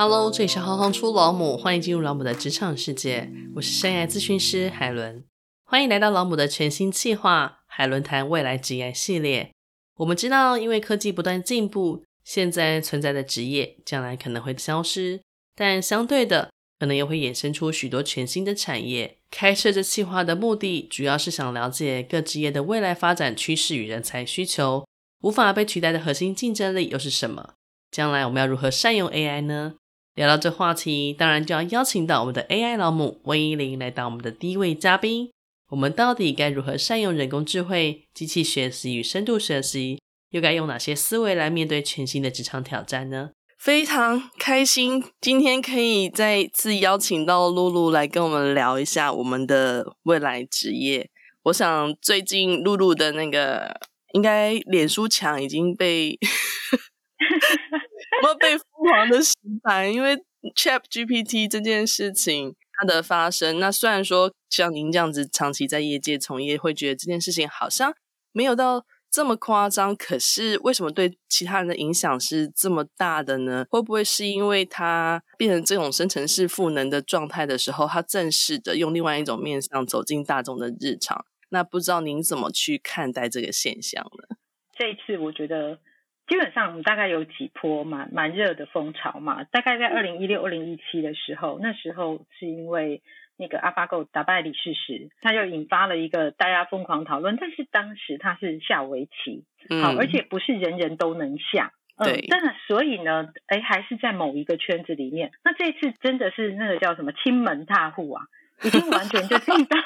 Hello，这里是行行出老母，欢迎进入老母的职场世界。我是生涯咨询师海伦，欢迎来到老母的全新企划——海伦谈未来职业系列。我们知道，因为科技不断进步，现在存在的职业将来可能会消失，但相对的，可能也会衍生出许多全新的产业。开设这企划的目的，主要是想了解各职业的未来发展趋势与人才需求，无法被取代的核心竞争力又是什么？将来我们要如何善用 AI 呢？聊到这话题，当然就要邀请到我们的 AI 老母温依玲来当我们的第一位嘉宾。我们到底该如何善用人工智慧、机器学习与深度学习？又该用哪些思维来面对全新的职场挑战呢？非常开心今天可以再次邀请到露露来跟我们聊一下我们的未来职业。我想最近露露的那个应该脸书墙已经被。我被疯狂的洗版，因为 ChatGPT 这件事情它的发生。那虽然说像您这样子长期在业界从业，会觉得这件事情好像没有到这么夸张，可是为什么对其他人的影响是这么大的呢？会不会是因为它变成这种生成式赋能的状态的时候，它正式的用另外一种面向走进大众的日常？那不知道您怎么去看待这个现象呢？这一次我觉得。基本上我们大概有几波蛮蛮热的风潮嘛，大概在二零一六、二零一七的时候，那时候是因为那个 AlphaGo 打败李世石，他就引发了一个大家疯狂讨论。但是当时他是下围棋，好，而且不是人人都能下，嗯，对。但所以呢，哎，还是在某一个圈子里面。那这次真的是那个叫什么亲门踏户啊，已经完全就进到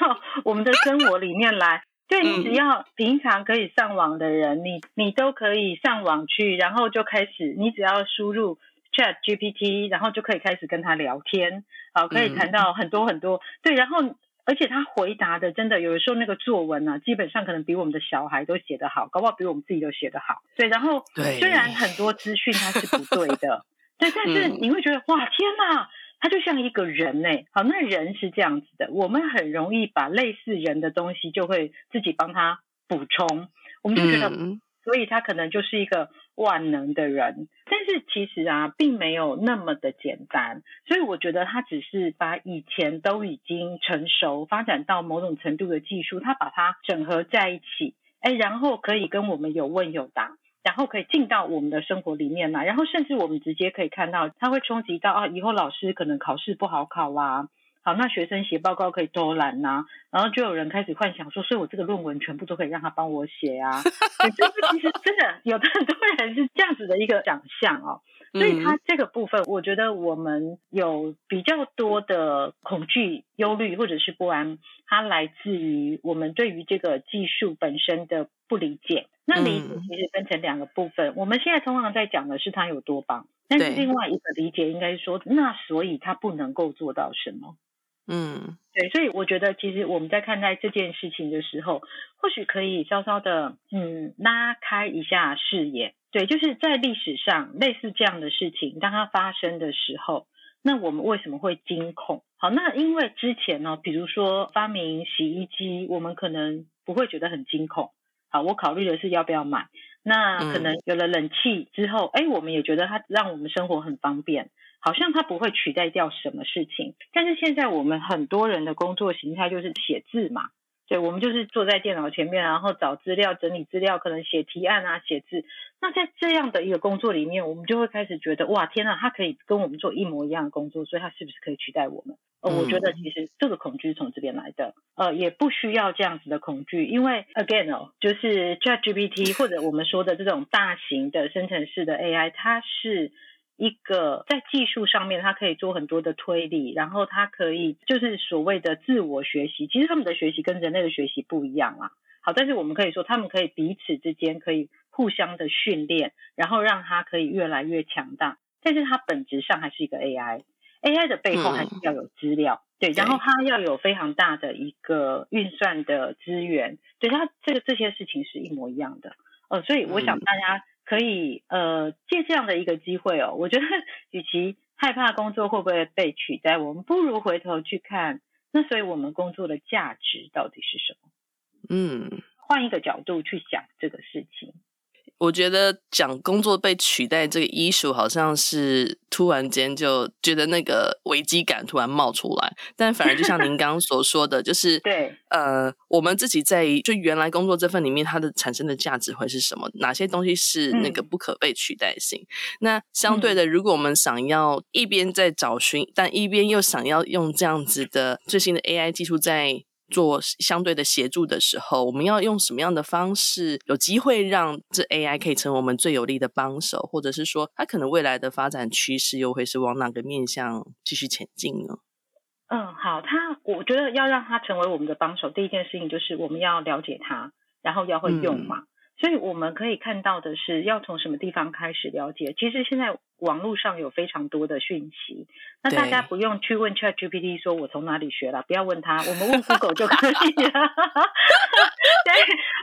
我们的生活里面来。对，你只要平常可以上网的人，你你都可以上网去，然后就开始，你只要输入 Chat GPT，然后就可以开始跟他聊天，好，可以谈到很多很多。对，然后而且他回答的真的有的时候那个作文啊，基本上可能比我们的小孩都写得好，搞不好比我们自己都写得好。对，然后虽然很多资讯它是不对的，对，但是你会觉得哇，天哪！他就像一个人呢，好，那人是这样子的，我们很容易把类似人的东西就会自己帮他补充，我们就觉得，嗯、所以他可能就是一个万能的人。但是其实啊，并没有那么的简单，所以我觉得他只是把以前都已经成熟、发展到某种程度的技术，他把它整合在一起，哎，然后可以跟我们有问有答。然后可以进到我们的生活里面来，然后甚至我们直接可以看到，它会冲击到啊，以后老师可能考试不好考啦，好，那学生写报告可以偷懒呐，然后就有人开始幻想说，所以我这个论文全部都可以让他帮我写啊，就是其实真的有的很多人是这样子的一个想象哦。所以它这个部分，我觉得我们有比较多的恐惧、忧虑或者是不安，它来自于我们对于这个技术本身的不理解。那理解其实分成两个部分，我们现在通常在讲的是它有多棒，但是另外一个理解应该是说，那所以它不能够做到什么？嗯，对，所以我觉得其实我们在看待这件事情的时候，或许可以稍稍的嗯拉开一下视野。对，就是在历史上类似这样的事情，当它发生的时候，那我们为什么会惊恐？好，那因为之前呢，比如说发明洗衣机，我们可能不会觉得很惊恐。好，我考虑的是要不要买。那可能有了冷气之后，哎、嗯，我们也觉得它让我们生活很方便，好像它不会取代掉什么事情。但是现在我们很多人的工作形态就是写字嘛。对，我们就是坐在电脑前面，然后找资料、整理资料，可能写提案啊、写字。那在这样的一个工作里面，我们就会开始觉得，哇，天呐，他可以跟我们做一模一样的工作，所以他是不是可以取代我们？呃，我觉得其实这个恐惧是从这边来的。呃，也不需要这样子的恐惧，因为 again 哦，就是 ChatGPT 或者我们说的这种大型的生成式的 AI，它是。一个在技术上面，它可以做很多的推理，然后它可以就是所谓的自我学习。其实他们的学习跟人类的学习不一样啊。好，但是我们可以说，他们可以彼此之间可以互相的训练，然后让它可以越来越强大。但是它本质上还是一个 AI，AI 的背后还是要有资料，嗯、对，然后它要有非常大的一个运算的资源，对，它这个这些事情是一模一样的。呃，所以我想大家。嗯可以呃借这样的一个机会哦，我觉得与其害怕工作会不会被取代，我们不如回头去看，那所以我们工作的价值到底是什么？嗯，换一个角度去想这个事情。我觉得讲工作被取代这个 issue 好像是突然间就觉得那个危机感突然冒出来，但反而就像您刚刚所说的，就是 对，呃，我们自己在就原来工作这份里面，它的产生的价值会是什么？哪些东西是那个不可被取代性？嗯、那相对的，如果我们想要一边在找寻，但一边又想要用这样子的最新的 AI 技术在。做相对的协助的时候，我们要用什么样的方式，有机会让这 AI 可以成为我们最有力的帮手，或者是说，它可能未来的发展趋势又会是往哪个面向继续前进呢？嗯，好，它我觉得要让它成为我们的帮手，第一件事情就是我们要了解它，然后要会用嘛。嗯所以我们可以看到的是，要从什么地方开始了解？其实现在网络上有非常多的讯息，那大家不用去问 ChatGPT 说我从哪里学了，不要问他，我们问 Google 就可以了。对，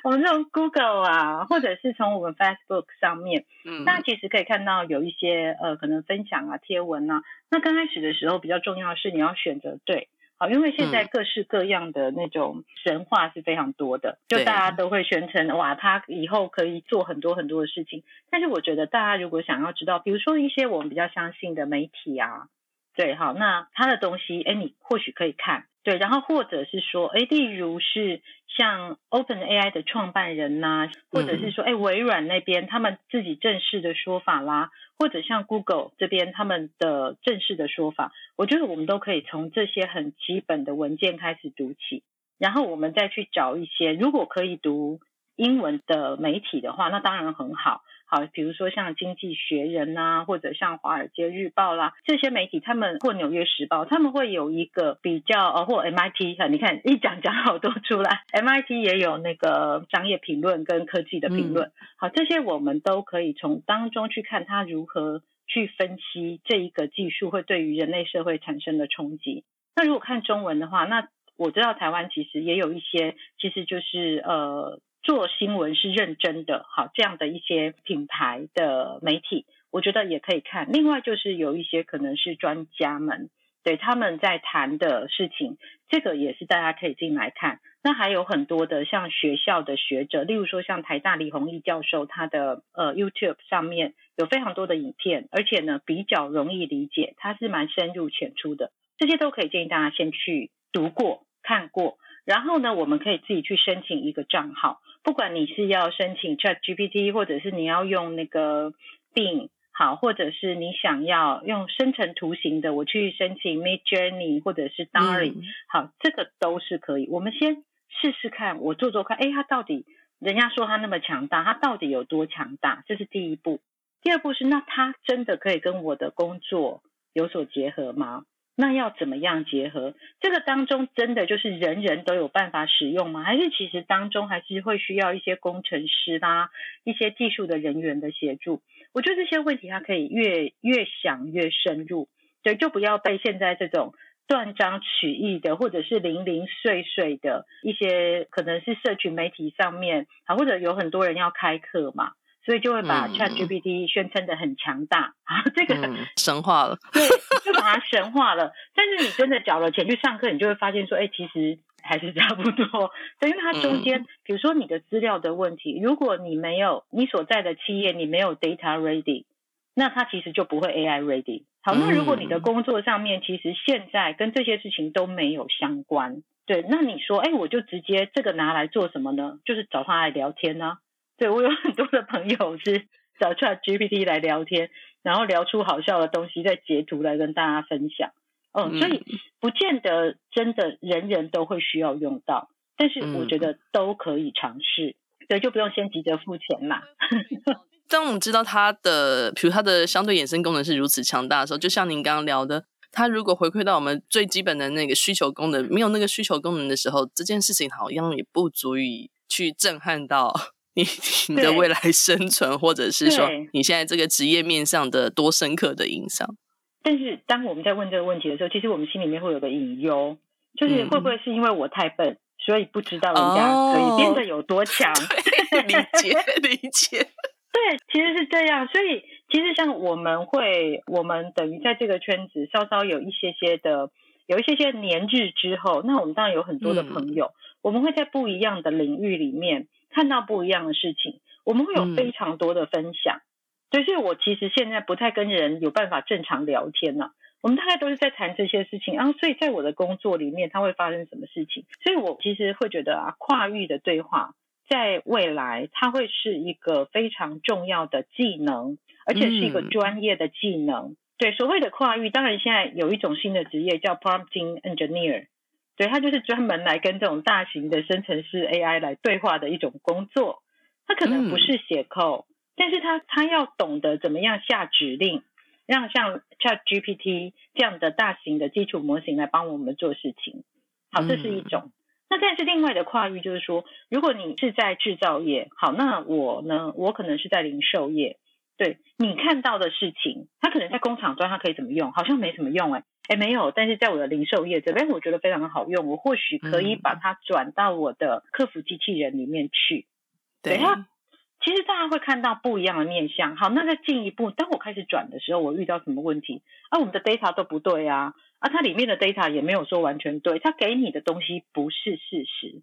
我们从 Google 啊，或者是从我们 Facebook 上面，嗯，那其实可以看到有一些呃，可能分享啊、贴文啊。那刚开始的时候，比较重要的是你要选择对。好，因为现在各式各样的那种神话是非常多的，嗯、就大家都会宣称哇，他以后可以做很多很多的事情。但是我觉得大家如果想要知道，比如说一些我们比较相信的媒体啊，对，好，那他的东西，哎，你或许可以看。对，然后或者是说，哎，例如是像 OpenAI 的创办人呐、啊，或者是说，哎，微软那边他们自己正式的说法啦，或者像 Google 这边他们的正式的说法，我觉得我们都可以从这些很基本的文件开始读起，然后我们再去找一些如果可以读英文的媒体的话，那当然很好。好，比如说像《经济学人》呐，或者像《华尔街日报》啦，这些媒体，他们或《纽约时报》，他们会有一个比较，呃，或 MIT 哈，你看一讲讲好多出来，MIT 也有那个商业评论跟科技的评论。好，这些我们都可以从当中去看它如何去分析这一个技术会对于人类社会产生的冲击。那如果看中文的话，那我知道台湾其实也有一些，其实就是呃。做新闻是认真的，好，这样的一些品牌的媒体，我觉得也可以看。另外就是有一些可能是专家们，对，他们在谈的事情，这个也是大家可以进来看。那还有很多的像学校的学者，例如说像台大李宏毅教授，他的呃 YouTube 上面有非常多的影片，而且呢比较容易理解，他是蛮深入浅出的，这些都可以建议大家先去读过、看过。然后呢，我们可以自己去申请一个账号，不管你是要申请 ChatGPT，或者是你要用那个 Bing，好，或者是你想要用生成图形的，我去申请 Midjourney 或者是 DALL-E，嗯，好，这个都是可以。我们先试试看，我做做看，哎，它到底人家说它那么强大，它到底有多强大？这是第一步。第二步是，那它真的可以跟我的工作有所结合吗？那要怎么样结合？这个当中真的就是人人都有办法使用吗？还是其实当中还是会需要一些工程师啦、一些技术的人员的协助？我觉得这些问题它可以越越想越深入，对，就不要被现在这种断章取义的，或者是零零碎碎的一些，可能是社群媒体上面啊，或者有很多人要开课嘛。所以就会把 ChatGPT 宣称的很强大 啊，这个神化了，对，就把它神化了。但是你真的缴了钱去上课，你就会发现说，哎，其实还是差不多。等于它中间，比如说你的资料的问题，如果你没有你所在的企业，你没有 data ready，那它其实就不会 AI ready。好，那如果你的工作上面其实现在跟这些事情都没有相关，对，那你说，哎，我就直接这个拿来做什么呢？就是找他来聊天呢？对，我有很多的朋友是找 ChatGPT 来聊天，然后聊出好笑的东西，再截图来跟大家分享。嗯，所以不见得真的人人都会需要用到，但是我觉得都可以尝试。对，就不用先急着付钱嘛。当我们知道它的，比如它的相对衍生功能是如此强大的时候，就像您刚刚聊的，它如果回馈到我们最基本的那个需求功能，没有那个需求功能的时候，这件事情好像也不足以去震撼到。你你的未来生存，或者是说你现在这个职业面上的多深刻的影响？但是当我们在问这个问题的时候，其实我们心里面会有个隐忧，就是会不会是因为我太笨，所以不知道人家可以变得有多强？哦、理解理解。对，其实是这样。所以其实像我们会，我们等于在这个圈子稍稍有一些些的，有一些些年日之后，那我们当然有很多的朋友，嗯、我们会在不一样的领域里面。看到不一样的事情，我们会有非常多的分享。所以，所以我其实现在不太跟人有办法正常聊天了。我们大概都是在谈这些事情，然后所以在我的工作里面，它会发生什么事情？所以我其实会觉得啊，跨域的对话在未来它会是一个非常重要的技能，而且是一个专业的技能。嗯、对，所谓的跨域，当然现在有一种新的职业叫 prompting engineer，对，它就是专门来跟这种大型的生成式 AI 来对话的一种工作。它可能不是写 code，、嗯、但是它它要懂得怎么样下指令。让像 ChatGPT 这样的大型的基础模型来帮我们做事情，好，这是一种。嗯、那但是另外的跨域就是说，如果你是在制造业，好，那我呢，我可能是在零售业，对，你看到的事情，它可能在工厂端它可以怎么用，好像没什么用、欸，哎，哎，没有，但是在我的零售业这边，我觉得非常的好用，我或许可以把它转到我的客服机器人里面去，对啊。其实大家会看到不一样的面向。好，那再进一步，当我开始转的时候，我遇到什么问题？啊，我们的 data 都不对啊，啊，它里面的 data 也没有说完全对，它给你的东西不是事实。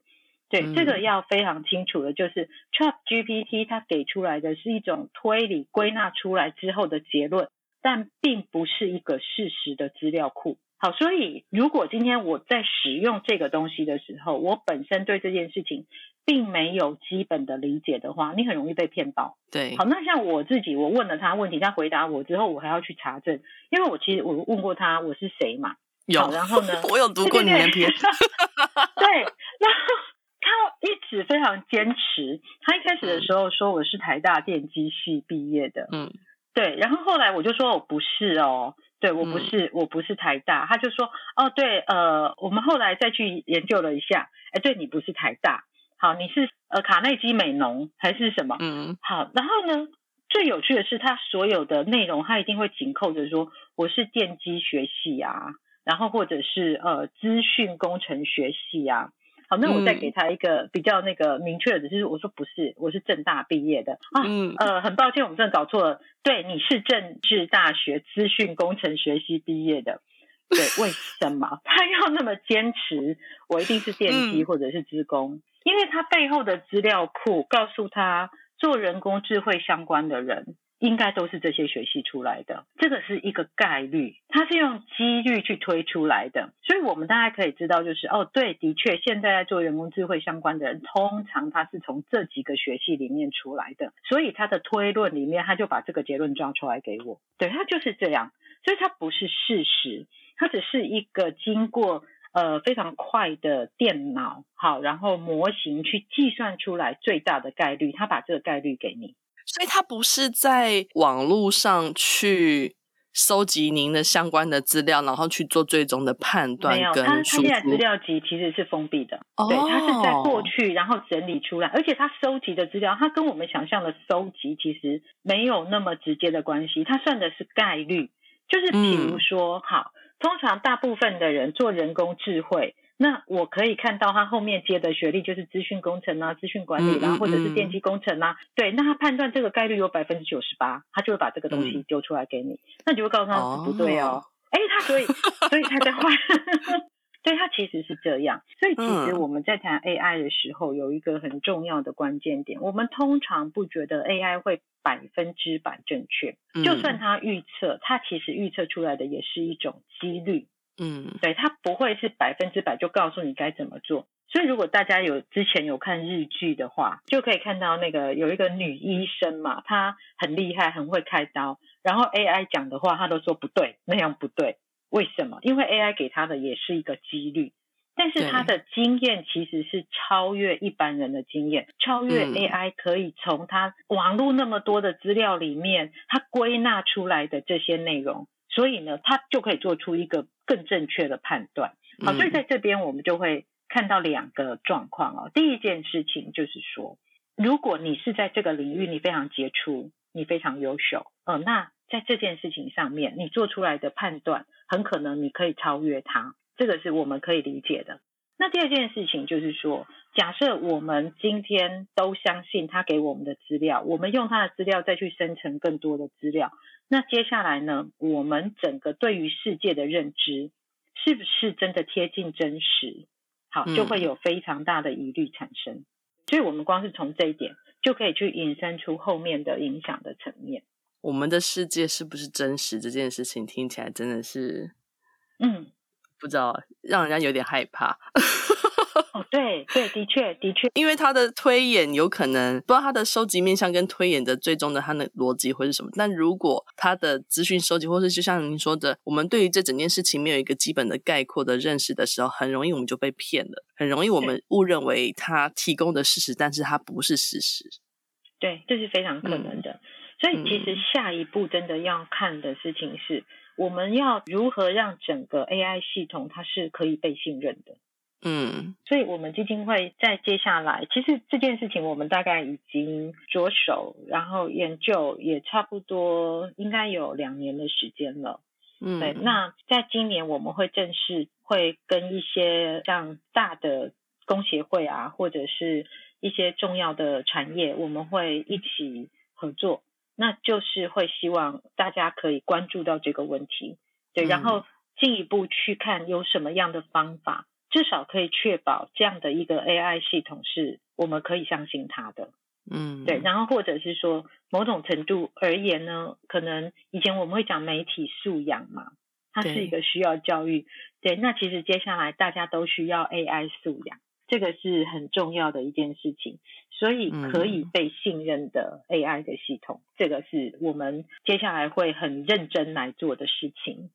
对，嗯、这个要非常清楚的，就是 ChatGPT 它给出来的是一种推理归纳出来之后的结论，但并不是一个事实的资料库。好，所以如果今天我在使用这个东西的时候，我本身对这件事情并没有基本的理解的话，你很容易被骗到。对，好，那像我自己，我问了他问题，他回答我之后，我还要去查证，因为我其实我问过他我是谁嘛。有，然后呢，我有读过你的篇。对，然后他一直非常坚持，他一开始的时候说我是台大电机系毕业的。嗯，对，然后后来我就说我不是哦。对，我不是，我不是台大，他就说，哦，对，呃，我们后来再去研究了一下，哎，对，你不是台大，好，你是呃卡内基美农还是什么？嗯，好，然后呢，最有趣的是，他所有的内容，他一定会紧扣着说，我是电机学系啊，然后或者是呃资讯工程学系啊。好，那我再给他一个比较那个明确的，就是我说不是，我是正大毕业的。啊，嗯、呃，很抱歉，我们真的搞错了，对，你是政治大学资讯工程学系毕业的，对，为什么？他要那么坚持？我一定是电机或者是资工，嗯、因为他背后的资料库告诉他，做人工智慧相关的人。应该都是这些学系出来的，这个是一个概率，它是用几率去推出来的，所以我们大概可以知道，就是哦，对，的确，现在在做人工智慧相关的人，通常他是从这几个学系里面出来的，所以他的推论里面，他就把这个结论抓出来给我，对，他就是这样，所以它不是事实，它只是一个经过呃非常快的电脑好，然后模型去计算出来最大的概率，他把这个概率给你。所以他不是在网络上去收集您的相关的资料，然后去做最终的判断。没有，他他现在资料集其实是封闭的。哦，对，他是在过去然后整理出来，而且他收集的资料，他跟我们想象的收集其实没有那么直接的关系。他算的是概率，就是比如说，嗯、好，通常大部分的人做人工智慧。那我可以看到他后面接的学历就是资讯工程啊、资讯管理啦、啊，或者是电机工程啊。嗯嗯、对，那他判断这个概率有百分之九十八，他就会把这个东西丢出来给你。嗯、那你就会告诉他不对哦。哎、哦，他所以所以他在换，对，他其实是这样。所以其实我们在谈 AI 的时候，有一个很重要的关键点，我们通常不觉得 AI 会百分之百正确，就算他预测，他其实预测出来的也是一种几率。嗯，对，他不会是百分之百就告诉你该怎么做。所以如果大家有之前有看日剧的话，就可以看到那个有一个女医生嘛，她很厉害，很会开刀，然后 AI 讲的话，她都说不对，那样不对。为什么？因为 AI 给她的也是一个几率，但是她的经验其实是超越一般人的经验，超越 AI 可以从她网络那么多的资料里面，她归纳出来的这些内容。所以呢，他就可以做出一个更正确的判断。好，所以在这边我们就会看到两个状况哦。第一件事情就是说，如果你是在这个领域，你非常杰出，你非常优秀，呃，那在这件事情上面，你做出来的判断很可能你可以超越他，这个是我们可以理解的。那第二件事情就是说，假设我们今天都相信他给我们的资料，我们用他的资料再去生成更多的资料。那接下来呢，我们整个对于世界的认知是不是真的贴近真实？好，就会有非常大的疑虑产生。嗯、所以，我们光是从这一点就可以去引申出后面的影响的层面。我们的世界是不是真实？这件事情听起来真的是，嗯，不知道，让人家有点害怕。哦，对对，的确的确，因为他的推演有可能不知道他的收集面向跟推演的最终的他的逻辑会是什么。但如果他的资讯收集，或是就像您说的，我们对于这整件事情没有一个基本的概括的认识的时候，很容易我们就被骗了，很容易我们误认为他提供的事实，但是他不是事实。对，这是非常可能的。嗯、所以其实下一步真的要看的事情是，我们要如何让整个 AI 系统它是可以被信任的。嗯，所以我们基金会在接下来，其实这件事情我们大概已经着手，然后研究也差不多应该有两年的时间了。嗯，对。那在今年我们会正式会跟一些像大的工协会啊，或者是一些重要的产业，我们会一起合作。那就是会希望大家可以关注到这个问题，对，然后进一步去看有什么样的方法。至少可以确保这样的一个 AI 系统是我们可以相信它的，嗯，对。然后或者是说，某种程度而言呢，可能以前我们会讲媒体素养嘛，它是一个需要教育。对，对，那其实接下来大家都需要 AI 素养，这个是很重要的一件事情。所以可以被信任的 AI 的系统，嗯，这个是我们接下来会很认真来做的事情。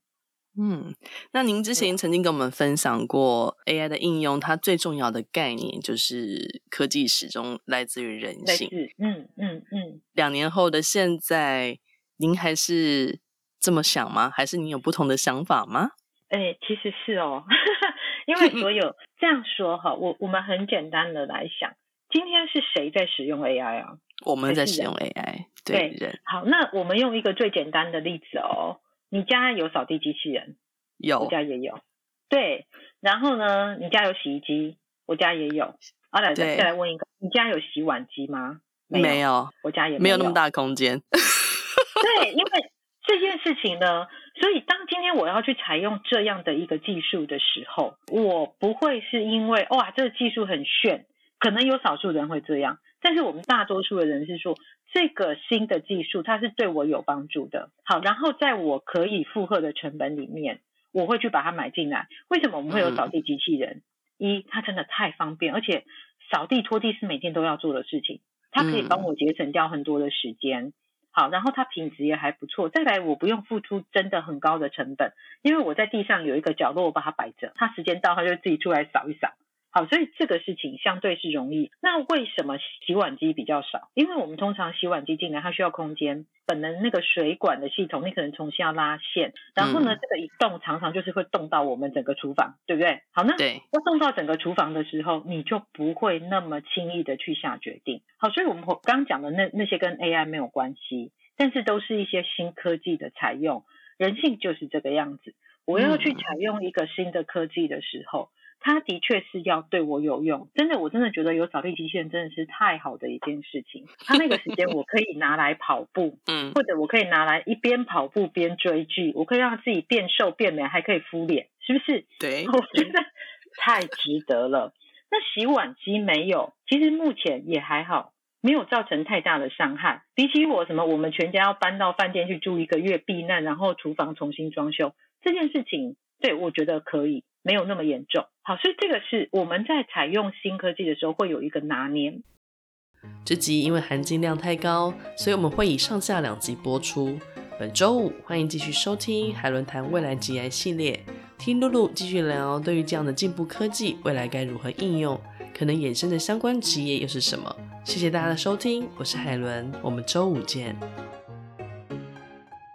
嗯，那您之前曾经跟我们分享过 AI 的应用，它最重要的概念就是科技始终来自于人性。嗯嗯嗯。两年后的现在，您还是这么想吗？还是您有不同的想法吗？哎，其实是哦，因为所有这样说哈，我我们很简单的来想，今天是谁在使用 AI 啊？我们在使用 AI，对人。好，那我们用一个最简单的例子哦。你家有扫地机器人？有，我家也有。对，然后呢？你家有洗衣机？我家也有。好，来再来问一个，你家有洗碗机吗？没有，我家也没有那么大空间。对，因为这件事情呢，所以当今天我要去采用这样的一个技术的时候，我不会是因为哇，这个技术很炫，可能有少数人会这样，但是我们大多数的人是说。这个新的技术，它是对我有帮助的。好，然后在我可以负荷的成本里面，我会去把它买进来。为什么我们会有扫地机器人？嗯、一，它真的太方便，而且扫地拖地是每天都要做的事情，它可以帮我节省掉很多的时间。好，然后它品质也还不错。再来，我不用付出真的很高的成本，因为我在地上有一个角落，我把它摆着，它时间到，它就自己出来扫一扫。好，所以这个事情相对是容易。那为什么洗碗机比较少？因为我们通常洗碗机进来，它需要空间，本能那个水管的系统，你可能重新要拉线，然后呢，这个一动常常就是会动到我们整个厨房，对不对？好，那要动到整个厨房的时候，你就不会那么轻易的去下决定。好，所以我们刚刚讲的那那些跟 AI 没有关系，但是都是一些新科技的采用。人性就是这个样子，我要去采用一个新的科技的时候。它的确是要对我有用，真的，我真的觉得有扫地机器人真的是太好的一件事情。它那个时间我可以拿来跑步，嗯，或者我可以拿来一边跑步边追剧，我可以让自己变瘦变美，还可以敷脸，是不是？对，我觉得太值得了。那洗碗机没有，其实目前也还好，没有造成太大的伤害。比起我什么，我们全家要搬到饭店去住一个月避难，然后厨房重新装修这件事情，对，我觉得可以。没有那么严重，好，所以这个是我们在采用新科技的时候会有一个拿捏。这集因为含金量太高，所以我们会以上下两集播出。本周五欢迎继续收听海伦谈未来职涯系列，听露露继续聊对于这样的进步科技，未来该如何应用，可能衍生的相关职业又是什么？谢谢大家的收听，我是海伦，我们周五见。